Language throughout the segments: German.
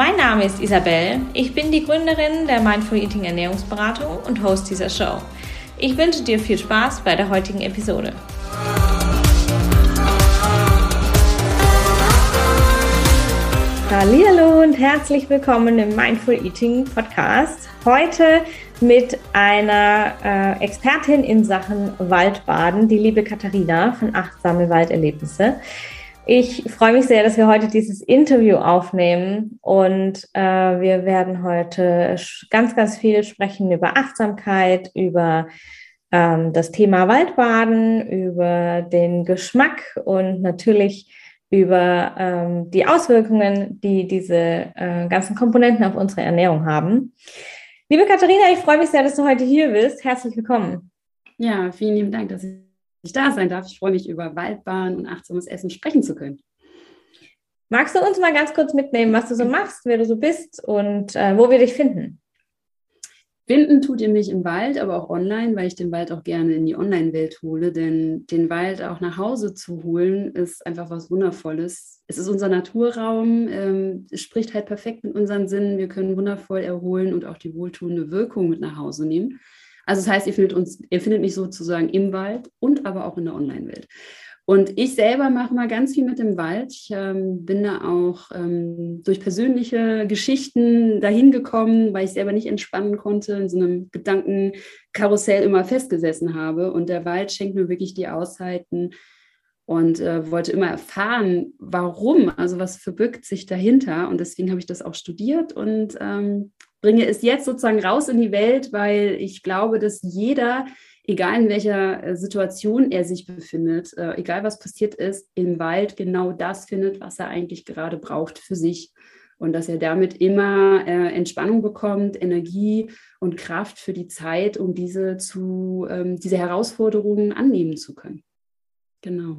Mein Name ist Isabel. Ich bin die Gründerin der Mindful Eating Ernährungsberatung und Host dieser Show. Ich wünsche dir viel Spaß bei der heutigen Episode. Hallo und herzlich willkommen im Mindful Eating Podcast. Heute mit einer äh, Expertin in Sachen Waldbaden, die liebe Katharina von Achtsame Walderlebnisse. Ich freue mich sehr, dass wir heute dieses Interview aufnehmen und äh, wir werden heute ganz, ganz viel sprechen über Achtsamkeit, über ähm, das Thema Waldbaden, über den Geschmack und natürlich über ähm, die Auswirkungen, die diese äh, ganzen Komponenten auf unsere Ernährung haben. Liebe Katharina, ich freue mich sehr, dass du heute hier bist. Herzlich willkommen. Ja, vielen lieben Dank, dass ich ich da sein darf. Ich freue mich, über Waldbahn und achtsames Essen sprechen zu können. Magst du uns mal ganz kurz mitnehmen, was du so machst, wer du so bist und äh, wo wir dich finden? Finden tut ihr mich im Wald, aber auch online, weil ich den Wald auch gerne in die Online-Welt hole. Denn den Wald auch nach Hause zu holen, ist einfach was Wundervolles. Es ist unser Naturraum, ähm, es spricht halt perfekt mit unseren Sinnen. Wir können wundervoll erholen und auch die wohltuende Wirkung mit nach Hause nehmen. Also das heißt, ihr findet uns, ihr findet mich sozusagen im Wald und aber auch in der Online-Welt. Und ich selber mache mal ganz viel mit dem Wald. Ich ähm, bin da auch ähm, durch persönliche Geschichten dahin gekommen, weil ich selber nicht entspannen konnte, in so einem Gedankenkarussell immer festgesessen habe. Und der Wald schenkt mir wirklich die Auszeiten und äh, wollte immer erfahren, warum, also was verbirgt sich dahinter. Und deswegen habe ich das auch studiert und ähm, bringe es jetzt sozusagen raus in die Welt, weil ich glaube, dass jeder, egal in welcher äh, Situation er sich befindet, äh, egal was passiert ist, im Wald genau das findet, was er eigentlich gerade braucht für sich. Und dass er damit immer äh, Entspannung bekommt, Energie und Kraft für die Zeit, um diese zu, ähm, diese Herausforderungen annehmen zu können. Genau.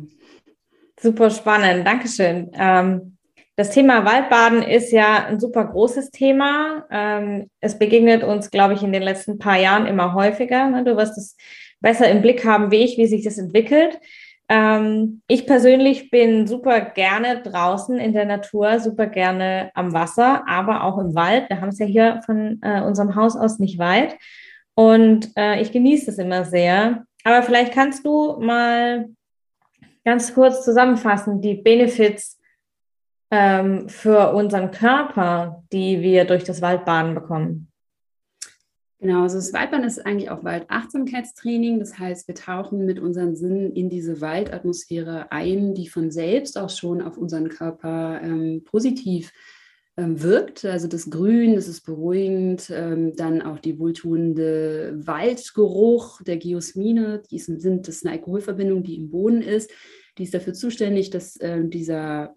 Super spannend, Dankeschön. Ähm, das Thema Waldbaden ist ja ein super großes Thema. Ähm, es begegnet uns, glaube ich, in den letzten paar Jahren immer häufiger. Ne? Du wirst es besser im Blick haben wie ich, wie sich das entwickelt. Ähm, ich persönlich bin super gerne draußen in der Natur, super gerne am Wasser, aber auch im Wald. Wir haben es ja hier von äh, unserem Haus aus nicht weit. Und äh, ich genieße es immer sehr. Aber vielleicht kannst du mal ganz kurz zusammenfassen, die Benefits ähm, für unseren Körper, die wir durch das Waldbaden bekommen? Genau, also das Waldbaden ist eigentlich auch Waldachtsamkeitstraining. Das heißt, wir tauchen mit unseren Sinnen in diese Waldatmosphäre ein, die von selbst auch schon auf unseren Körper ähm, positiv ähm, wirkt. Also das Grün, das ist beruhigend. Ähm, dann auch die wohltuende Waldgeruch der Geosmine, die sind, das ist eine Alkoholverbindung, die im Boden ist. Die ist dafür zuständig, dass äh, dieser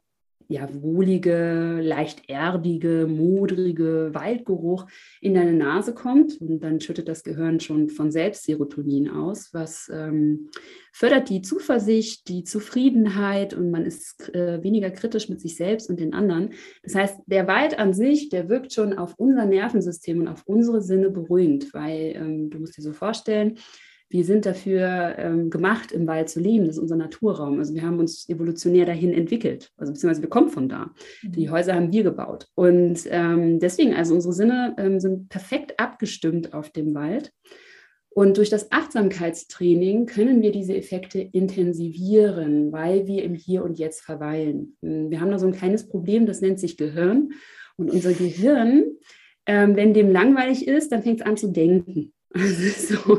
ja, wohlige, leicht erdige, modrige Waldgeruch in deine Nase kommt. Und dann schüttet das Gehirn schon von selbst Serotonin aus, was ähm, fördert die Zuversicht, die Zufriedenheit und man ist äh, weniger kritisch mit sich selbst und den anderen. Das heißt, der Wald an sich, der wirkt schon auf unser Nervensystem und auf unsere Sinne beruhigend, weil ähm, du musst dir so vorstellen, wir sind dafür ähm, gemacht, im Wald zu leben. Das ist unser Naturraum. Also wir haben uns evolutionär dahin entwickelt. Also beziehungsweise wir kommen von da. Mhm. Die Häuser haben wir gebaut. Und ähm, deswegen, also unsere Sinne ähm, sind perfekt abgestimmt auf dem Wald. Und durch das Achtsamkeitstraining können wir diese Effekte intensivieren, weil wir im Hier und Jetzt verweilen. Wir haben da so ein kleines Problem, das nennt sich Gehirn. Und unser Gehirn, ähm, wenn dem langweilig ist, dann fängt es an zu denken. Also, so,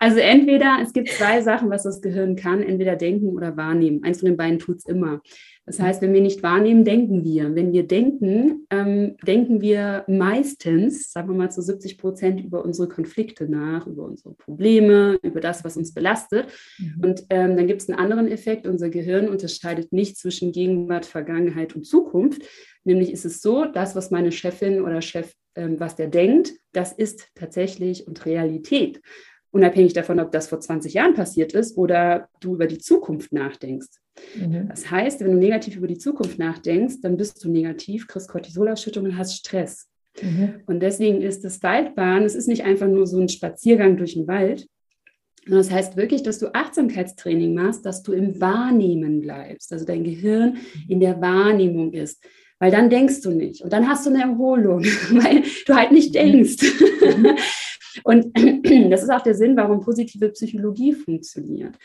also, entweder, es gibt zwei Sachen, was das Gehirn kann, entweder denken oder wahrnehmen. Eins von den beiden tut es immer. Das heißt, wenn wir nicht wahrnehmen, denken wir. Wenn wir denken, ähm, denken wir meistens, sagen wir mal zu 70 Prozent, über unsere Konflikte nach, über unsere Probleme, über das, was uns belastet. Mhm. Und ähm, dann gibt es einen anderen Effekt. Unser Gehirn unterscheidet nicht zwischen Gegenwart, Vergangenheit und Zukunft, Nämlich ist es so, das, was meine Chefin oder Chef, was der denkt, das ist tatsächlich und Realität. Unabhängig davon, ob das vor 20 Jahren passiert ist oder du über die Zukunft nachdenkst. Mhm. Das heißt, wenn du negativ über die Zukunft nachdenkst, dann bist du negativ, kriegst Cortisolausschüttung und hast Stress. Mhm. Und deswegen ist das Waldbahn, es ist nicht einfach nur so ein Spaziergang durch den Wald, sondern das heißt wirklich, dass du Achtsamkeitstraining machst, dass du im Wahrnehmen bleibst, also dein Gehirn mhm. in der Wahrnehmung ist. Weil dann denkst du nicht und dann hast du eine Erholung, weil du halt nicht mhm. denkst. Mhm. und das ist auch der Sinn, warum positive Psychologie funktioniert.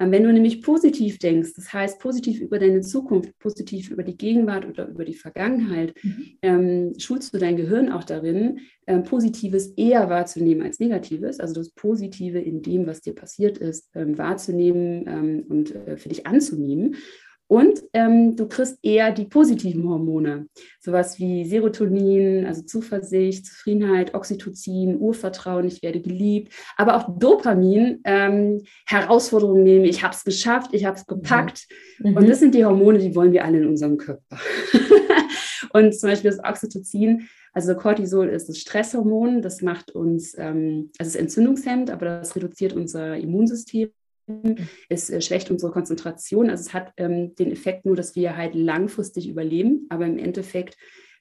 Ähm, wenn du nämlich positiv denkst, das heißt positiv über deine Zukunft, positiv über die Gegenwart oder über die Vergangenheit, mhm. ähm, schulst du dein Gehirn auch darin, ähm, Positives eher wahrzunehmen als Negatives, also das Positive in dem, was dir passiert ist, ähm, wahrzunehmen ähm, und äh, für dich anzunehmen. Und ähm, du kriegst eher die positiven Hormone, sowas wie Serotonin, also Zuversicht, Zufriedenheit, Oxytocin, Urvertrauen, ich werde geliebt, aber auch Dopamin, ähm, Herausforderungen nehmen, ich habe es geschafft, ich habe es gepackt. Mhm. Und das sind die Hormone, die wollen wir alle in unserem Körper. und zum Beispiel das Oxytocin, also Cortisol ist das Stresshormon, das macht uns, ähm, also es ist Entzündungshemd, aber das reduziert unser Immunsystem es äh, schwächt unsere Konzentration. Also es hat ähm, den Effekt nur, dass wir halt langfristig überleben, aber im Endeffekt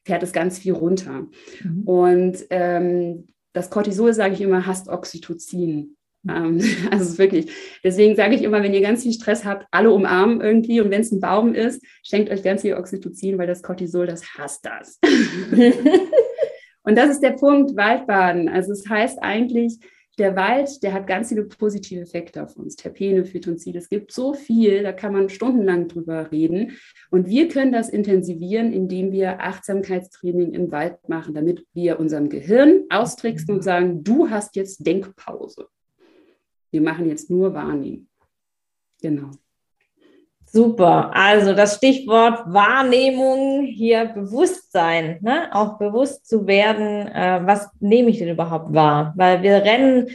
fährt es ganz viel runter. Mhm. Und ähm, das Cortisol, sage ich immer, hasst Oxytocin. Mhm. Ähm, also es ist wirklich, deswegen sage ich immer, wenn ihr ganz viel Stress habt, alle umarmen irgendwie und wenn es ein Baum ist, schenkt euch ganz viel Oxytocin, weil das Cortisol, das hasst das. und das ist der Punkt Waldbaden. Also es heißt eigentlich, der Wald, der hat ganz viele positive Effekte auf uns. Terpene, Phytonzide, es gibt so viel, da kann man stundenlang drüber reden. Und wir können das intensivieren, indem wir Achtsamkeitstraining im Wald machen, damit wir unserem Gehirn austricksen und sagen, du hast jetzt Denkpause. Wir machen jetzt nur Wahrnehmen. Genau. Super. Also das Stichwort Wahrnehmung hier Bewusstsein, ne? auch bewusst zu werden, äh, was nehme ich denn überhaupt wahr? Weil wir rennen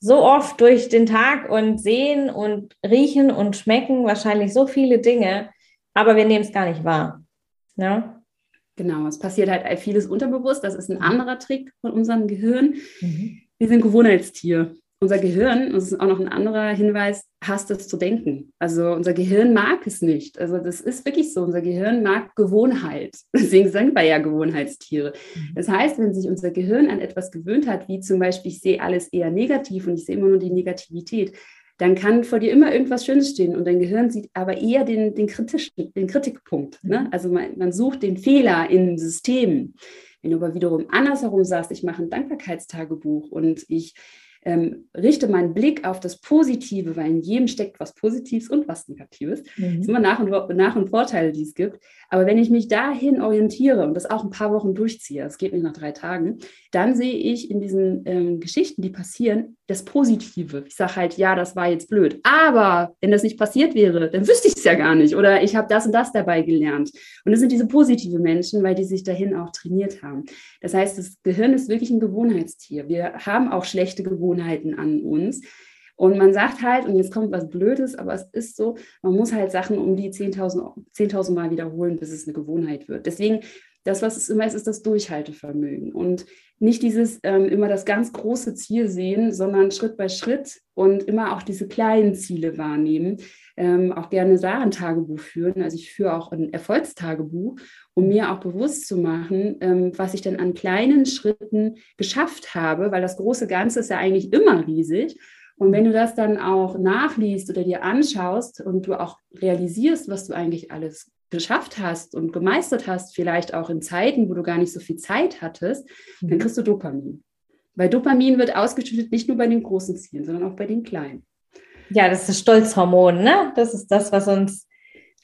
so oft durch den Tag und sehen und riechen und schmecken wahrscheinlich so viele Dinge, aber wir nehmen es gar nicht wahr. Ne? Genau, es passiert halt vieles unterbewusst. Das ist ein anderer Trick von unserem Gehirn. Mhm. Wir sind Gewohnheitstier unser Gehirn, das ist auch noch ein anderer Hinweis, hasst es zu denken. Also unser Gehirn mag es nicht. Also das ist wirklich so. Unser Gehirn mag Gewohnheit. Deswegen sind wir ja Gewohnheitstiere. Mhm. Das heißt, wenn sich unser Gehirn an etwas gewöhnt hat, wie zum Beispiel, ich sehe alles eher negativ und ich sehe immer nur die Negativität, dann kann vor dir immer irgendwas Schönes stehen und dein Gehirn sieht aber eher den, den kritischen, den Kritikpunkt. Ne? Mhm. Also man, man sucht den Fehler im System. Wenn du aber wiederum andersherum sagst, ich mache ein Dankbarkeitstagebuch und ich ähm, richte meinen Blick auf das Positive, weil in jedem steckt was Positives und was Negatives. Mhm. Es sind immer Nach- und, Nach und Vorteile, die es gibt. Aber wenn ich mich dahin orientiere und das auch ein paar Wochen durchziehe, das geht nicht nach drei Tagen, dann sehe ich in diesen ähm, Geschichten, die passieren, das Positive. Ich sage halt, ja, das war jetzt blöd. Aber wenn das nicht passiert wäre, dann wüsste ich es ja gar nicht. Oder ich habe das und das dabei gelernt. Und es sind diese positive Menschen, weil die sich dahin auch trainiert haben. Das heißt, das Gehirn ist wirklich ein Gewohnheitstier. Wir haben auch schlechte Gewohnheiten an uns. Und man sagt halt, und jetzt kommt was Blödes, aber es ist so, man muss halt Sachen um die 10.000 10 Mal wiederholen, bis es eine Gewohnheit wird. Deswegen, das, was es immer ist, ist das Durchhaltevermögen. Und nicht dieses ähm, immer das ganz große Ziel sehen, sondern Schritt bei Schritt und immer auch diese kleinen Ziele wahrnehmen. Ähm, auch gerne da ein Tagebuch führen. Also ich führe auch ein Erfolgstagebuch, um mir auch bewusst zu machen, ähm, was ich denn an kleinen Schritten geschafft habe, weil das große Ganze ist ja eigentlich immer riesig. Und wenn du das dann auch nachliest oder dir anschaust und du auch realisierst, was du eigentlich alles geschafft hast und gemeistert hast, vielleicht auch in Zeiten, wo du gar nicht so viel Zeit hattest, dann mhm. kriegst du Dopamin. Weil Dopamin wird ausgeschüttet nicht nur bei den großen Zielen, sondern auch bei den kleinen. Ja, das ist das Stolzhormon, ne? Das ist das, was uns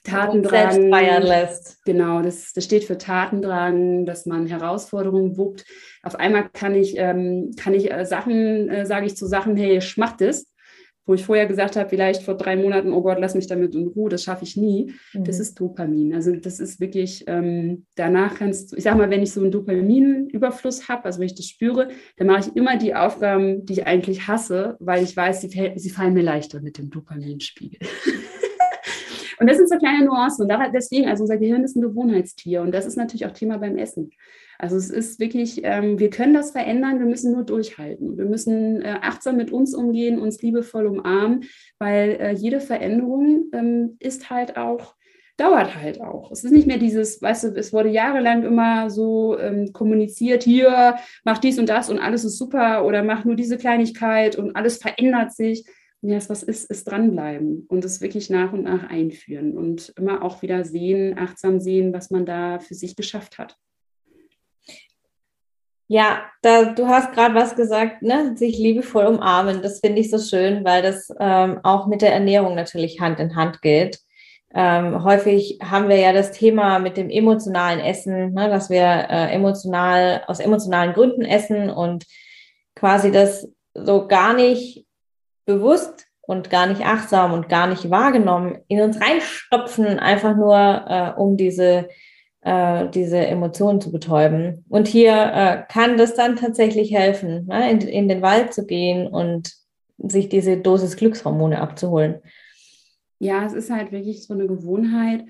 Tatendrang selbst feiern lässt. Genau, das, das steht für Tatendrang, dass man Herausforderungen wuppt. Auf einmal kann ich, ähm, kann ich äh, Sachen, äh, sage ich zu Sachen, hey, ich mach das, wo ich vorher gesagt habe, vielleicht vor drei Monaten, oh Gott, lass mich damit in Ruhe, das schaffe ich nie. Mhm. Das ist Dopamin. Also das ist wirklich, ähm, danach kannst du, ich sage mal, wenn ich so einen Dopaminüberfluss habe, also wenn ich das spüre, dann mache ich immer die Aufgaben, die ich eigentlich hasse, weil ich weiß, sie, sie fallen mir leichter mit dem Dopaminspiegel. Und das sind so kleine Nuancen. Und deswegen, also unser Gehirn ist ein Gewohnheitstier. Und das ist natürlich auch Thema beim Essen. Also es ist wirklich, ähm, wir können das verändern, wir müssen nur durchhalten. Wir müssen äh, achtsam mit uns umgehen, uns liebevoll umarmen, weil äh, jede Veränderung ähm, ist halt auch dauert halt auch. Es ist nicht mehr dieses, weißt du, es wurde jahrelang immer so ähm, kommuniziert, hier, mach dies und das und alles ist super oder mach nur diese Kleinigkeit und alles verändert sich. Ja, was ist, ist dranbleiben und es wirklich nach und nach einführen und immer auch wieder sehen, achtsam sehen, was man da für sich geschafft hat. Ja, da, du hast gerade was gesagt, ne? sich liebevoll umarmen. Das finde ich so schön, weil das ähm, auch mit der Ernährung natürlich Hand in Hand geht. Ähm, häufig haben wir ja das Thema mit dem emotionalen Essen, ne? dass wir äh, emotional aus emotionalen Gründen essen und quasi das so gar nicht bewusst und gar nicht achtsam und gar nicht wahrgenommen in uns reinstopfen, einfach nur äh, um diese äh, diese Emotionen zu betäuben. Und hier äh, kann das dann tatsächlich helfen, ne? in, in den Wald zu gehen und sich diese Dosis Glückshormone abzuholen. Ja, es ist halt wirklich so eine Gewohnheit,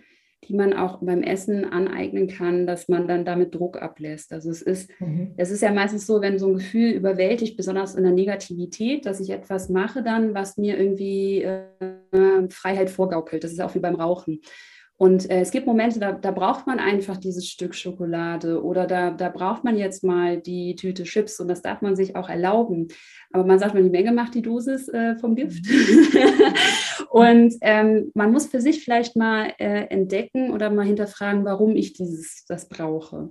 die man auch beim Essen aneignen kann, dass man dann damit Druck ablässt. Also es ist, mhm. es ist ja meistens so, wenn so ein Gefühl überwältigt, besonders in der Negativität, dass ich etwas mache dann, was mir irgendwie äh, Freiheit vorgaukelt. Das ist auch wie beim Rauchen. Und äh, es gibt Momente, da, da braucht man einfach dieses Stück Schokolade oder da, da braucht man jetzt mal die Tüte Chips und das darf man sich auch erlauben. Aber man sagt, man die Menge macht die Dosis äh, vom Gift. Und ähm, man muss für sich vielleicht mal äh, entdecken oder mal hinterfragen, warum ich dieses, das brauche.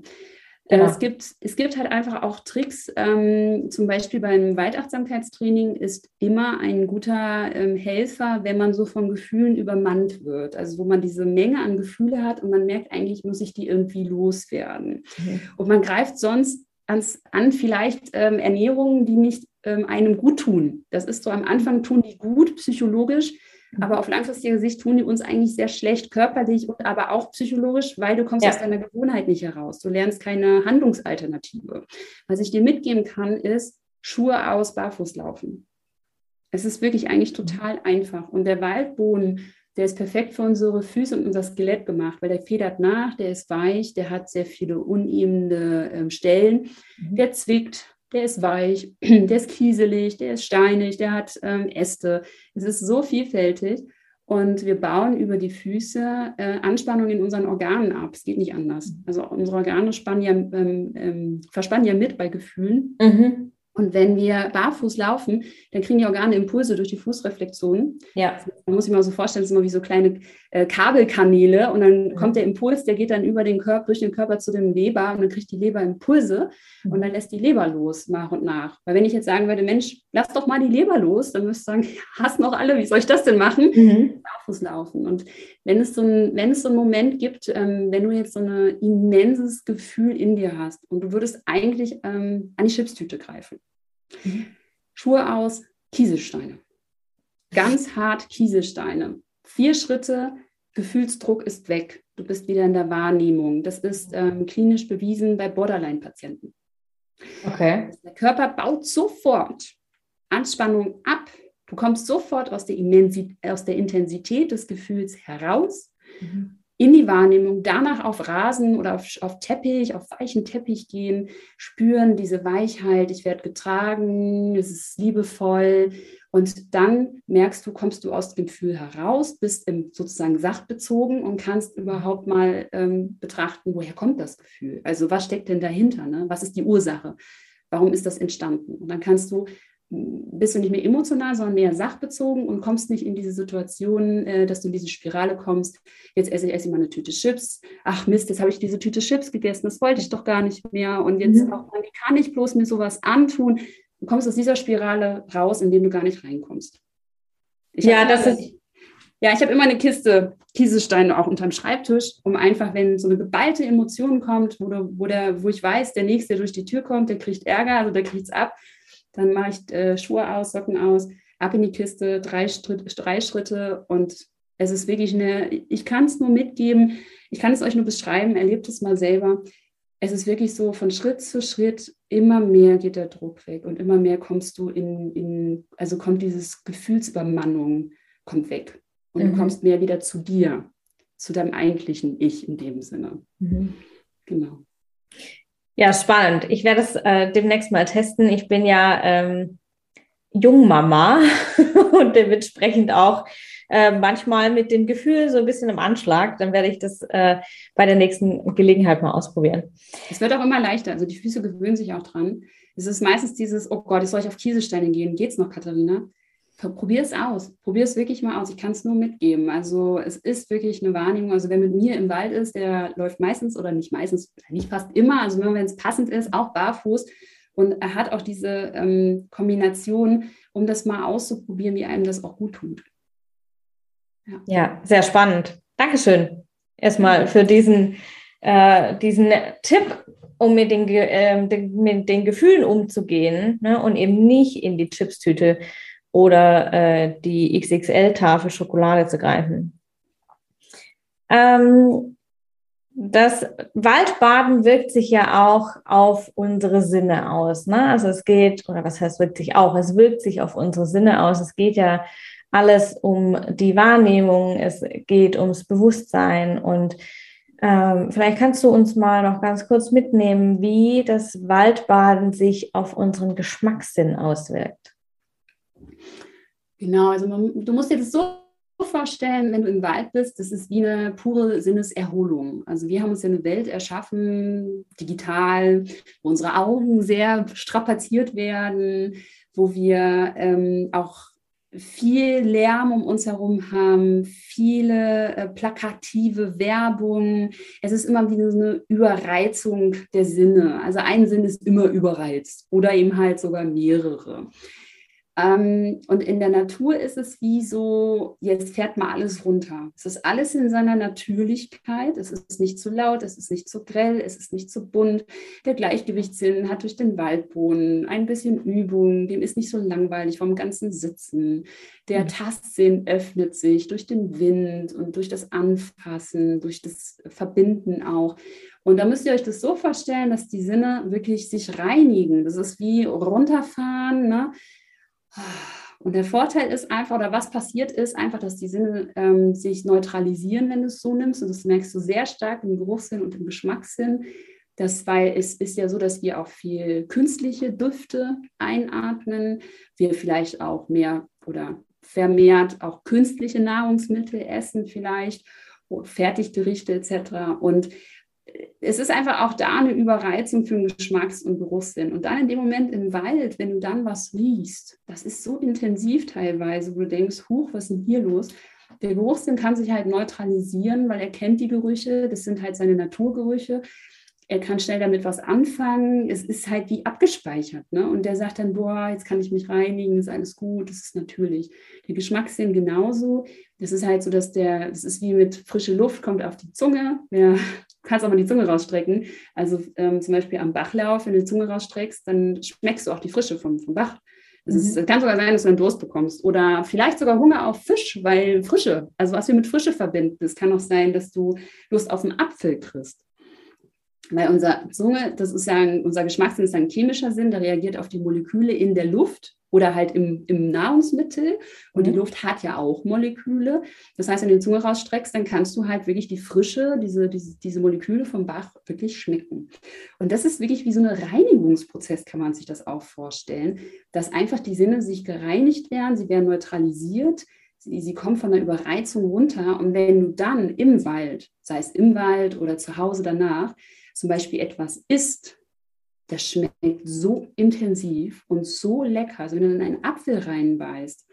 Äh, genau. Es, gibt, es gibt halt einfach auch Tricks. Ähm, zum Beispiel beim Waldachtsamkeitstraining ist immer ein guter ähm, Helfer, wenn man so von Gefühlen übermannt wird. Also wo man diese Menge an Gefühle hat und man merkt, eigentlich muss ich die irgendwie loswerden. Mhm. Und man greift sonst ans, an vielleicht ähm, Ernährungen, die nicht ähm, einem gut tun. Das ist so am Anfang tun die gut psychologisch. Aber auf langfristige Sicht tun die uns eigentlich sehr schlecht, körperlich, und aber auch psychologisch, weil du kommst ja. aus deiner Gewohnheit nicht heraus. Du lernst keine Handlungsalternative. Was ich dir mitgeben kann, ist Schuhe aus, barfuß laufen. Es ist wirklich eigentlich mhm. total einfach. Und der Waldboden, der ist perfekt für unsere Füße und unser Skelett gemacht, weil der federt nach, der ist weich, der hat sehr viele unebene äh, Stellen, mhm. der zwickt, der ist weich, der ist kieselig, der ist steinig, der hat ähm, Äste. Es ist so vielfältig. Und wir bauen über die Füße äh, Anspannung in unseren Organen ab. Es geht nicht anders. Also unsere Organe spannen ja, ähm, ähm, verspannen ja mit bei Gefühlen. Mhm. Und wenn wir barfuß laufen, dann kriegen die Organe Impulse durch die Fußreflexionen. Ja. Man muss sich mal so vorstellen, das sind immer wie so kleine äh, Kabelkanäle und dann mhm. kommt der Impuls, der geht dann über den Körper, durch den Körper zu dem Leber und dann kriegt die Leber Impulse mhm. und dann lässt die Leber los nach und nach. Weil wenn ich jetzt sagen würde, Mensch, lass doch mal die Leber los, dann müsst ihr sagen, hast noch alle, wie soll ich das denn machen? Mhm. Barfuß laufen. Und wenn es so ein, wenn es so einen Moment gibt, ähm, wenn du jetzt so ein immenses Gefühl in dir hast und du würdest eigentlich ähm, an die Chipstüte greifen. Mhm. Schuhe aus, Kieselsteine. Ganz hart Kieselsteine. Vier Schritte, Gefühlsdruck ist weg. Du bist wieder in der Wahrnehmung. Das ist ähm, klinisch bewiesen bei Borderline-Patienten. Okay. Der Körper baut sofort Anspannung ab. Du kommst sofort aus der, aus der Intensität des Gefühls heraus mhm in die Wahrnehmung, danach auf Rasen oder auf, auf Teppich, auf weichen Teppich gehen, spüren diese Weichheit, ich werde getragen, es ist liebevoll. Und dann merkst du, kommst du aus dem Gefühl heraus, bist im, sozusagen sachbezogen und kannst überhaupt mal ähm, betrachten, woher kommt das Gefühl? Also was steckt denn dahinter? Ne? Was ist die Ursache? Warum ist das entstanden? Und dann kannst du bist du nicht mehr emotional, sondern mehr sachbezogen und kommst nicht in diese Situation, äh, dass du in diese Spirale kommst. Jetzt esse ich, esse ich mal eine Tüte Chips. Ach Mist, jetzt habe ich diese Tüte Chips gegessen, das wollte ich doch gar nicht mehr. Und jetzt mhm. auch, wie kann ich bloß mir sowas antun? Du kommst aus dieser Spirale raus, in dem du gar nicht reinkommst. Ich ja, das ist. Ja, ich habe immer eine Kiste Kieselsteine auch unterm Schreibtisch, um einfach, wenn so eine geballte Emotion kommt, wo, du, wo, der, wo ich weiß, der Nächste, der durch die Tür kommt, der kriegt Ärger, also der kriegt es ab, dann mache ich äh, Schuhe aus, Socken aus, ab in die Kiste, drei, Schritt, drei Schritte und es ist wirklich eine, ich kann es nur mitgeben, ich kann es euch nur beschreiben, erlebt es mal selber. Es ist wirklich so, von Schritt zu Schritt immer mehr geht der Druck weg und immer mehr kommst du in, in also kommt dieses Gefühlsübermannung, kommt weg. Und mhm. du kommst mehr wieder zu dir, zu deinem eigentlichen Ich in dem Sinne. Mhm. Genau. Ja, spannend. Ich werde es äh, demnächst mal testen. Ich bin ja ähm, Jungmama und dementsprechend auch äh, manchmal mit dem Gefühl so ein bisschen im Anschlag. Dann werde ich das äh, bei der nächsten Gelegenheit mal ausprobieren. Es wird auch immer leichter. Also die Füße gewöhnen sich auch dran. Es ist meistens dieses, oh Gott, jetzt soll ich auf Kieselsteine gehen. Geht's noch, Katharina? Probier es aus. Probier es wirklich mal aus. Ich kann es nur mitgeben. Also es ist wirklich eine Wahrnehmung. Also wer mit mir im Wald ist, der läuft meistens oder nicht meistens, nicht fast immer, also nur wenn es passend ist, auch barfuß. Und er hat auch diese ähm, Kombination, um das mal auszuprobieren, wie einem das auch gut tut. Ja, ja sehr spannend. Dankeschön erstmal für diesen, äh, diesen Tipp, um mit den, äh, den, mit den Gefühlen umzugehen ne, und eben nicht in die Chipstüte oder äh, die XXL-Tafel Schokolade zu greifen. Ähm, das Waldbaden wirkt sich ja auch auf unsere Sinne aus. Ne? Also es geht, oder was heißt wirkt sich auch, es wirkt sich auf unsere Sinne aus. Es geht ja alles um die Wahrnehmung, es geht ums Bewusstsein und ähm, vielleicht kannst du uns mal noch ganz kurz mitnehmen, wie das Waldbaden sich auf unseren Geschmackssinn auswirkt. Genau, also man, du musst dir das so vorstellen, wenn du im Wald bist, das ist wie eine pure Sinneserholung. Also wir haben uns ja eine Welt erschaffen, digital, wo unsere Augen sehr strapaziert werden, wo wir ähm, auch viel Lärm um uns herum haben, viele äh, plakative Werbung. Es ist immer wie eine Überreizung der Sinne. Also ein Sinn ist immer überreizt oder eben halt sogar mehrere. Ähm, und in der Natur ist es wie so, jetzt fährt mal alles runter. Es ist alles in seiner Natürlichkeit. Es ist nicht zu laut, es ist nicht zu grell, es ist nicht zu bunt. Der Gleichgewichtssinn hat durch den Waldboden ein bisschen Übung, dem ist nicht so langweilig vom ganzen Sitzen. Der mhm. Tastsinn öffnet sich durch den Wind und durch das Anfassen, durch das Verbinden auch. Und da müsst ihr euch das so vorstellen, dass die Sinne wirklich sich reinigen. Das ist wie runterfahren. Ne? Und der Vorteil ist einfach, oder was passiert ist, einfach, dass die Sinne ähm, sich neutralisieren, wenn du es so nimmst. Und das merkst du sehr stark im Geruchssinn und im Geschmackssinn. Das, weil es ist ja so, dass wir auch viel künstliche Düfte einatmen, wir vielleicht auch mehr oder vermehrt auch künstliche Nahrungsmittel essen vielleicht, Fertiggerichte etc. Und es ist einfach auch da eine Überreizung für den Geschmacks- und Geruchssinn. Und dann in dem Moment im Wald, wenn du dann was riechst, das ist so intensiv teilweise, wo du denkst, huch, was ist denn hier los? Der Geruchssinn kann sich halt neutralisieren, weil er kennt die Gerüche, das sind halt seine Naturgerüche. Er kann schnell damit was anfangen. Es ist halt wie abgespeichert. Ne? Und der sagt dann, boah, jetzt kann ich mich reinigen, ist alles gut, das ist natürlich. Der Geschmackssinn genauso. Das ist halt so, dass der, das ist wie mit frische Luft, kommt auf die Zunge. Ja, kannst auch mal die Zunge rausstrecken. Also ähm, zum Beispiel am Bachlauf, wenn du die Zunge rausstreckst, dann schmeckst du auch die Frische vom, vom Bach. Es ist, mhm. kann sogar sein, dass du einen Durst bekommst oder vielleicht sogar Hunger auf Fisch, weil Frische, also was wir mit Frische verbinden. Es kann auch sein, dass du Lust auf einen Apfel kriegst. Weil unser Zunge, das ist ja ein, unser Geschmackssinn ist ein chemischer Sinn, der reagiert auf die Moleküle in der Luft oder halt im, im Nahrungsmittel. Und die mhm. Luft hat ja auch Moleküle. Das heißt, wenn du die Zunge rausstreckst, dann kannst du halt wirklich die Frische, diese, diese, diese Moleküle vom Bach wirklich schmecken. Und das ist wirklich wie so ein Reinigungsprozess, kann man sich das auch vorstellen, dass einfach die Sinne sich gereinigt werden, sie werden neutralisiert. Sie, sie kommen von der Überreizung runter. Und wenn du dann im Wald, sei es im Wald oder zu Hause danach, zum Beispiel etwas isst, das schmeckt so intensiv und so lecker. Also wenn du in einen Apfel reinbeißt,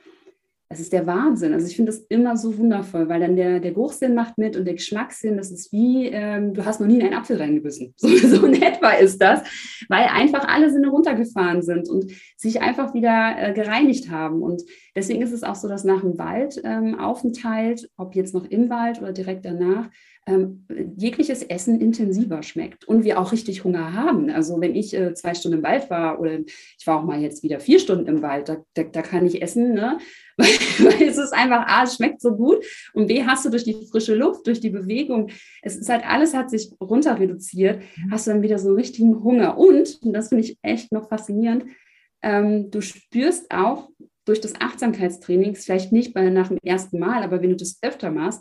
das ist der Wahnsinn. Also ich finde das immer so wundervoll, weil dann der, der Geruchssinn macht mit und der Geschmackssinn, das ist wie, ähm, du hast noch nie in einen Apfel reingebissen. So, so in etwa ist das, weil einfach alle Sinne runtergefahren sind und sich einfach wieder äh, gereinigt haben. Und deswegen ist es auch so, dass nach dem Waldaufenthalt, ähm, ob jetzt noch im Wald oder direkt danach, ähm, jegliches Essen intensiver schmeckt und wir auch richtig Hunger haben. Also wenn ich äh, zwei Stunden im Wald war oder ich war auch mal jetzt wieder vier Stunden im Wald, da, da, da kann ich essen, ne? weil, weil es ist einfach, A, es schmeckt so gut und B, hast du durch die frische Luft, durch die Bewegung, es ist halt, alles hat sich runter reduziert, mhm. hast du dann wieder so einen richtigen Hunger und, und das finde ich echt noch faszinierend, ähm, du spürst auch, durch das Achtsamkeitstraining, vielleicht nicht bei, nach dem ersten Mal, aber wenn du das öfter machst,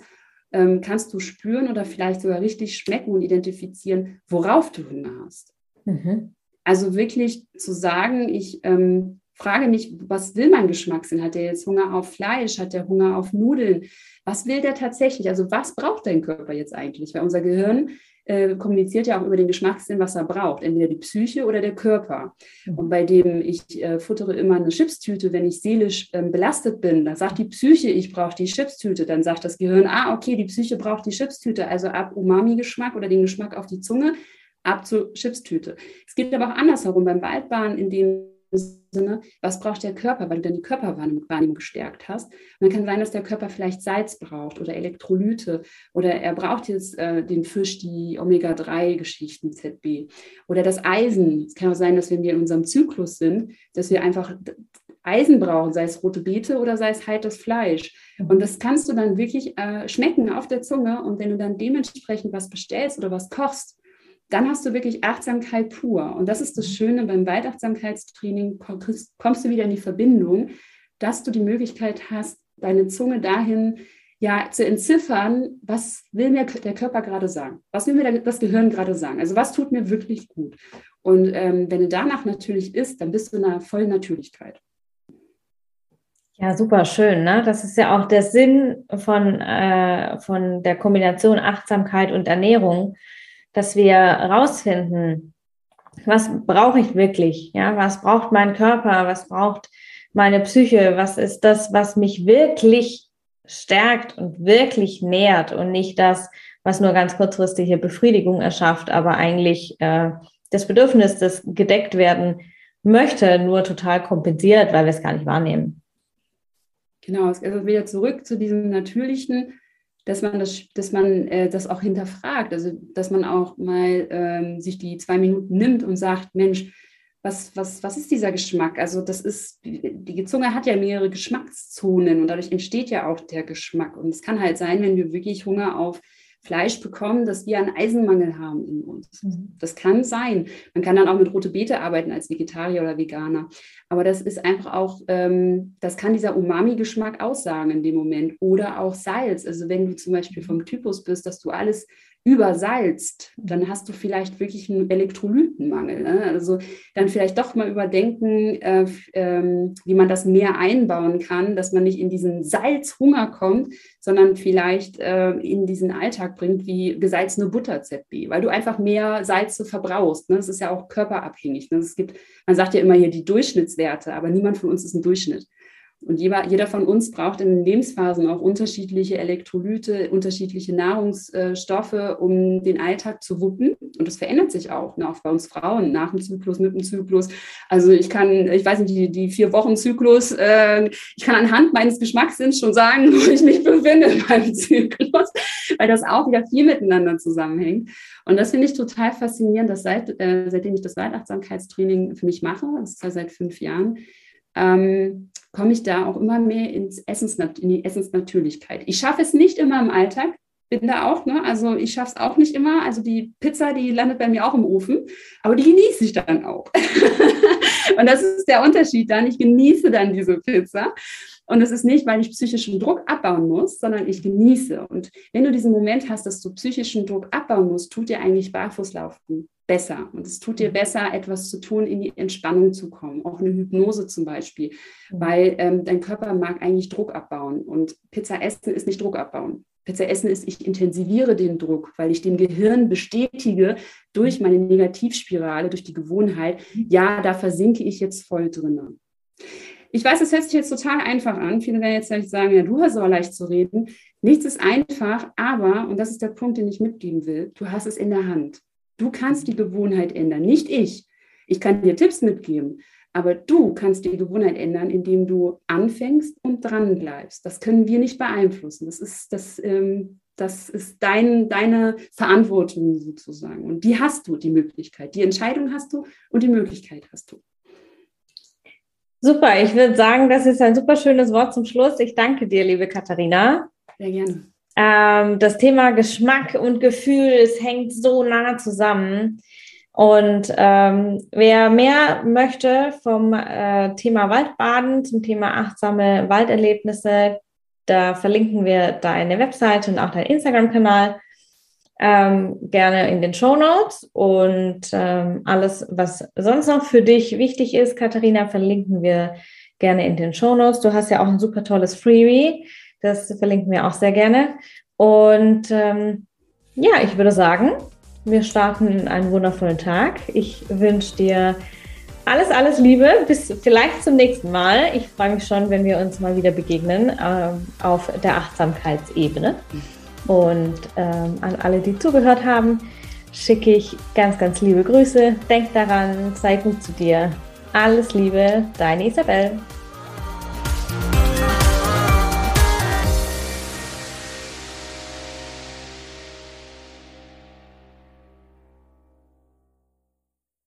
ähm, kannst du spüren oder vielleicht sogar richtig schmecken und identifizieren, worauf du Hunger hast. Mhm. Also wirklich zu sagen, ich ähm, frage mich, was will mein Geschmackssinn? Hat der jetzt Hunger auf Fleisch? Hat der Hunger auf Nudeln? Was will der tatsächlich? Also was braucht dein Körper jetzt eigentlich? Weil unser Gehirn äh, kommuniziert ja auch über den Geschmackssinn, was er braucht, entweder die Psyche oder der Körper. Mhm. Und bei dem ich äh, futtere immer eine Chipstüte, wenn ich seelisch äh, belastet bin, dann sagt die Psyche, ich brauche die Chipstüte. Dann sagt das Gehirn, ah, okay, die Psyche braucht die Chipstüte, also ab Umami-Geschmack oder den Geschmack auf die Zunge, ab zur Chipstüte. Es geht aber auch andersherum beim Waldbahn, in dem Sinne, was braucht der Körper, weil du dann die Körperwahrnehmung gestärkt hast. Und dann kann sein, dass der Körper vielleicht Salz braucht oder Elektrolyte oder er braucht jetzt äh, den Fisch, die Omega-3-Geschichten, ZB oder das Eisen. Es kann auch sein, dass wenn wir in unserem Zyklus sind, dass wir einfach Eisen brauchen, sei es rote Beete oder sei es heites Fleisch. Und das kannst du dann wirklich äh, schmecken auf der Zunge. Und wenn du dann dementsprechend was bestellst oder was kochst, dann hast du wirklich Achtsamkeit pur. Und das ist das mhm. Schöne beim Waldachtsamkeitstraining, kommst du wieder in die Verbindung, dass du die Möglichkeit hast, deine Zunge dahin ja zu entziffern, was will mir der Körper gerade sagen? Was will mir das Gehirn gerade sagen? Also was tut mir wirklich gut? Und ähm, wenn du danach natürlich isst, dann bist du in einer vollen Natürlichkeit. Ja, super schön. Ne? Das ist ja auch der Sinn von, äh, von der Kombination Achtsamkeit und Ernährung, dass wir herausfinden, was brauche ich wirklich? Ja, was braucht mein Körper? Was braucht meine Psyche? Was ist das, was mich wirklich stärkt und wirklich nährt und nicht das, was nur ganz kurzfristige Befriedigung erschafft, aber eigentlich äh, das Bedürfnis, das gedeckt werden möchte, nur total kompensiert, weil wir es gar nicht wahrnehmen. Genau, also wieder zurück zu diesem natürlichen, dass man das, dass man äh, das auch hinterfragt, also dass man auch mal ähm, sich die zwei Minuten nimmt und sagt, Mensch, was, was, was ist dieser Geschmack? Also das ist, die Zunge hat ja mehrere Geschmackszonen und dadurch entsteht ja auch der Geschmack. Und es kann halt sein, wenn wir wirklich Hunger auf Fleisch bekommen, dass wir einen Eisenmangel haben in uns. Mhm. Das kann sein. Man kann dann auch mit rote Beete arbeiten als Vegetarier oder Veganer. Aber das ist einfach auch, ähm, das kann dieser Umami-Geschmack aussagen in dem Moment. Oder auch Salz. Also wenn du zum Beispiel vom Typus bist, dass du alles übersalzt, dann hast du vielleicht wirklich einen Elektrolytenmangel. Ne? Also dann vielleicht doch mal überdenken, äh, ähm, wie man das mehr einbauen kann, dass man nicht in diesen Salzhunger kommt, sondern vielleicht äh, in diesen Alltag bringt wie gesalzene Butter ZB, weil du einfach mehr Salze verbrauchst. Ne? Das ist ja auch körperabhängig. Ne? Es gibt, man sagt ja immer hier die Durchschnittswerte, aber niemand von uns ist ein Durchschnitt. Und jeder, von uns braucht in den Lebensphasen auch unterschiedliche Elektrolyte, unterschiedliche Nahrungsstoffe, um den Alltag zu wuppen. Und das verändert sich auch, ne, auch bei uns Frauen, nach dem Zyklus, mit dem Zyklus. Also ich kann, ich weiß nicht, die, die vier Wochen Zyklus, äh, ich kann anhand meines Geschmackssinns schon sagen, wo ich mich befinde in meinem Zyklus, weil das auch wieder viel miteinander zusammenhängt. Und das finde ich total faszinierend, dass seit, äh, seitdem ich das Weitachtsamkeitstraining für mich mache, das ist ja seit fünf Jahren, ähm, komme ich da auch immer mehr ins Essens, in die Essensnatürlichkeit. Ich schaffe es nicht immer im Alltag, bin da auch, ne? Also ich schaffe es auch nicht immer. Also die Pizza, die landet bei mir auch im Ofen, aber die genieße ich dann auch. und das ist der Unterschied dann. Ich genieße dann diese Pizza. Und es ist nicht, weil ich psychischen Druck abbauen muss, sondern ich genieße. Und wenn du diesen Moment hast, dass du psychischen Druck abbauen musst, tut dir eigentlich Barfußlaufen besser. Und es tut dir mhm. besser, etwas zu tun, in die Entspannung zu kommen. Auch eine Hypnose zum Beispiel. Mhm. Weil ähm, dein Körper mag eigentlich Druck abbauen. Und Pizza essen ist nicht Druck abbauen. Pizza essen ist, ich intensiviere den Druck, weil ich dem Gehirn bestätige durch meine Negativspirale, durch die Gewohnheit, mhm. ja, da versinke ich jetzt voll drin. Ich weiß, das hört sich jetzt total einfach an. Viele werden jetzt vielleicht sagen, ja, du hast aber leicht zu reden. Nichts ist einfach, aber, und das ist der Punkt, den ich mitgeben will, du hast es in der Hand. Du kannst die Gewohnheit ändern, nicht ich. Ich kann dir Tipps mitgeben, aber du kannst die Gewohnheit ändern, indem du anfängst und dran bleibst. Das können wir nicht beeinflussen. Das ist, das, ähm, das ist dein, deine Verantwortung sozusagen. Und die hast du, die Möglichkeit. Die Entscheidung hast du und die Möglichkeit hast du. Super, ich würde sagen, das ist ein super schönes Wort zum Schluss. Ich danke dir, liebe Katharina. Sehr gerne. Ähm, das Thema Geschmack und Gefühl, es hängt so nah zusammen. Und ähm, wer mehr möchte vom äh, Thema Waldbaden, zum Thema achtsame Walderlebnisse, da verlinken wir deine Webseite und auch deinen Instagram-Kanal ähm, gerne in den Show Notes. Und ähm, alles, was sonst noch für dich wichtig ist, Katharina, verlinken wir gerne in den Show Notes. Du hast ja auch ein super tolles Freebie. Das verlinken wir auch sehr gerne. Und ähm, ja, ich würde sagen, wir starten in einen wundervollen Tag. Ich wünsche dir alles, alles Liebe. Bis vielleicht zum nächsten Mal. Ich freue mich schon, wenn wir uns mal wieder begegnen äh, auf der Achtsamkeitsebene. Und ähm, an alle, die zugehört haben, schicke ich ganz, ganz liebe Grüße. Denk daran, sei gut zu dir. Alles Liebe, deine Isabel.